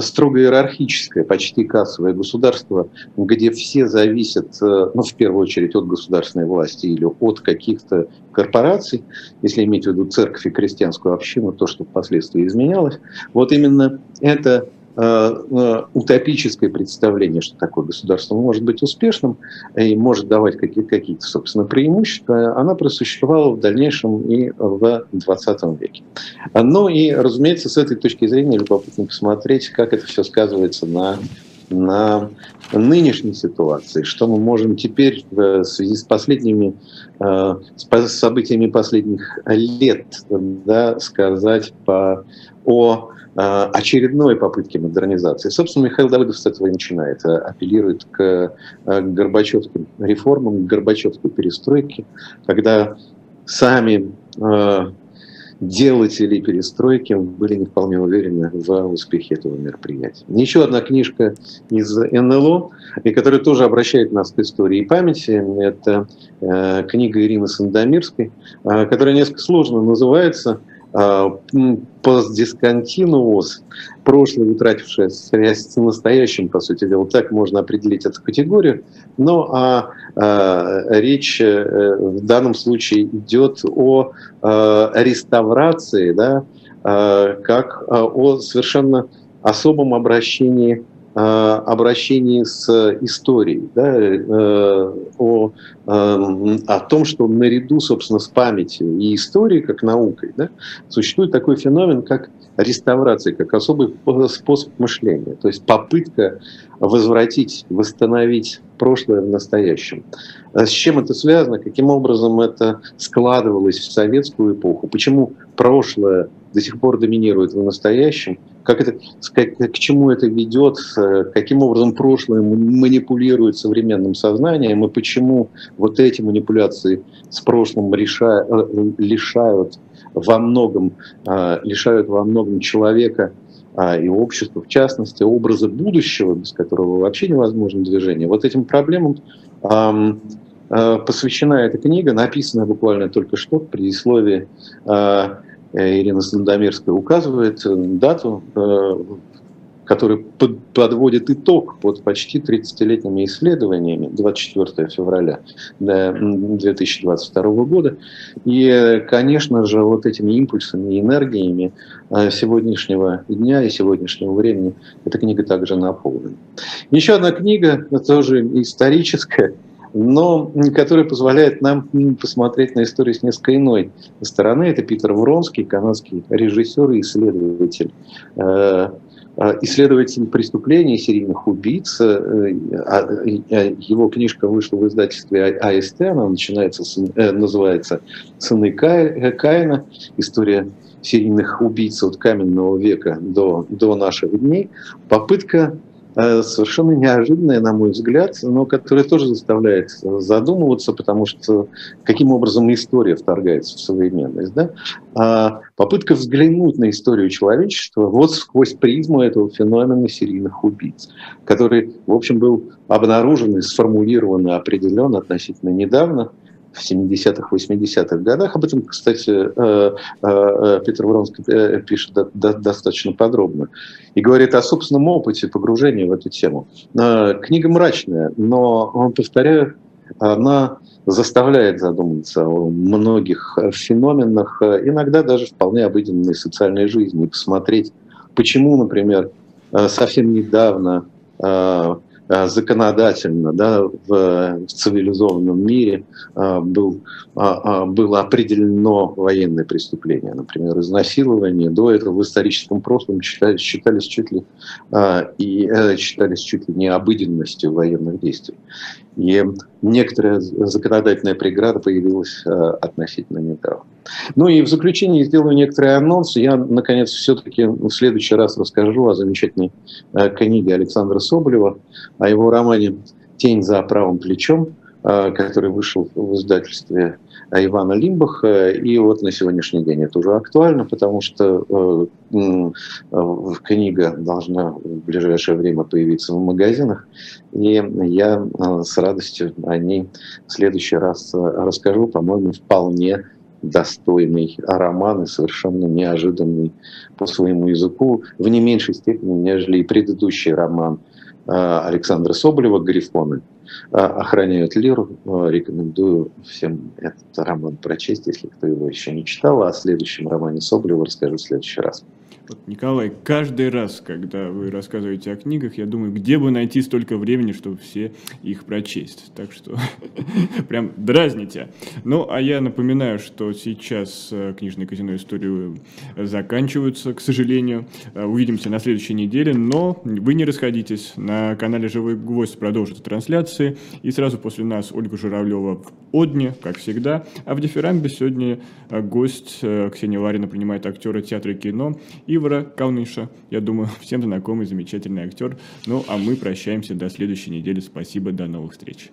строго иерархическое, почти кассовое государство, где все зависят, э, ну, в первую очередь, от государственной власти или от каких-то корпораций, если иметь в виду церковь и крестьянскую общину, то, что впоследствии изменялось, вот именно это утопическое представление, что такое государство может быть успешным и может давать какие-то, какие собственно, преимущества, она просуществовала в дальнейшем и в 20 веке. Ну и, разумеется, с этой точки зрения любопытно посмотреть, как это все сказывается на на нынешней ситуации, что мы можем теперь в связи с последними э, с событиями последних лет да, сказать по, о э, очередной попытке модернизации. Собственно, Михаил Давыдов с этого и начинает, э, апеллирует к, к Горбачевским реформам, к Горбачевской перестройке, когда сами делатели перестройки были не вполне уверены в успехе этого мероприятия. Еще одна книжка из НЛО, и которая тоже обращает нас к истории и памяти, это э, книга Ирины Сандомирской, э, которая несколько сложно называется постдисконтинуус, прошлое, утратившее связь с настоящим, по сути дела, так можно определить эту категорию, но а, а, речь э, в данном случае идет о а, реставрации, да, а, как а, о совершенно особом обращении обращении с историей, да, э, о, э, о том, что наряду, собственно, с памятью и историей, как наукой, да, существует такой феномен, как реставрация, как особый способ мышления, то есть попытка возвратить, восстановить прошлое в настоящем. С чем это связано, каким образом это складывалось в советскую эпоху, почему прошлое до сих пор доминирует в настоящем, как это, как, к чему это ведет, каким образом прошлое манипулирует современным сознанием и почему вот эти манипуляции с прошлым реша, э, лишают во многом, э, лишают во многом человека а, и общества, в частности, образа будущего, без которого вообще невозможно движение. Вот этим проблемам э, посвящена эта книга, написанная буквально только что в предисловии Э, Ирина Сандомирская указывает э, дату, э, который подводит итог под почти 30-летними исследованиями 24 февраля 2022 года. И, конечно же, вот этими импульсами и энергиями сегодняшнего дня и сегодняшнего времени эта книга также наполнена. Еще одна книга, тоже историческая, но который позволяет нам посмотреть на историю с несколько иной стороны. Это Питер Вронский, канадский режиссер и исследователь э, э, исследователь преступлений серийных убийц. Э, а, его книжка вышла в издательстве АСТ, она начинается, называется «Сыны Каина. История серийных убийц от каменного века до, до наших дней». Попытка совершенно неожиданная, на мой взгляд, но которая тоже заставляет задумываться, потому что каким образом история вторгается в современность. Да? А попытка взглянуть на историю человечества вот сквозь призму этого феномена серийных убийц, который, в общем, был обнаружен и сформулирован и определен относительно недавно – в 70-х, 80-х годах. Об этом, кстати, э, э, э, Петр Вронский пишет достаточно подробно. И говорит о собственном опыте погружения в эту тему. Книга мрачная, но, повторяю, она заставляет задуматься о многих феноменах, иногда даже вполне обыденной социальной жизни, посмотреть, почему, например, совсем недавно законодательно да, в, в цивилизованном мире э, был, а, а, было определено военное преступление. Например, изнасилование до этого в историческом прошлом считались, считались чуть ли э, и считались чуть ли не обыденностью военных действий. И некоторая законодательная преграда появилась относительно недавно. Ну и в заключение сделаю некоторый анонс. Я, наконец, все-таки в следующий раз расскажу о замечательной книге Александра Соболева о его романе «Тень за правым плечом», э, который вышел в издательстве Ивана Лимбаха. И вот на сегодняшний день это уже актуально, потому что э, книга должна в ближайшее время появиться в магазинах. И я э, с радостью о ней в следующий раз расскажу. По-моему, вполне достойный роман и совершенно неожиданный по своему языку, в не меньшей степени, нежели и предыдущий роман Э, Александра Соболева «Грифоны» э, охраняют лиру. Э, рекомендую всем этот роман прочесть, если кто его еще не читал. А о следующем романе Соболева расскажу в следующий раз. Вот, Николай, каждый раз, когда вы рассказываете о книгах, я думаю, где бы найти столько времени, чтобы все их прочесть. Так что прям дразните. Ну, а я напоминаю, что сейчас э, книжные казино историю заканчиваются, к сожалению. Э, увидимся на следующей неделе, но вы не расходитесь. На канале «Живой гвоздь» продолжится трансляции. И сразу после нас Ольга Журавлева в Одне, как всегда. А в Дифирамбе сегодня э, гость Ксения Ларина принимает актера театра и кино Ивара Кауныша. Я думаю, всем знакомый, замечательный актер. Ну, а мы прощаемся до следующей недели. Спасибо, до новых встреч.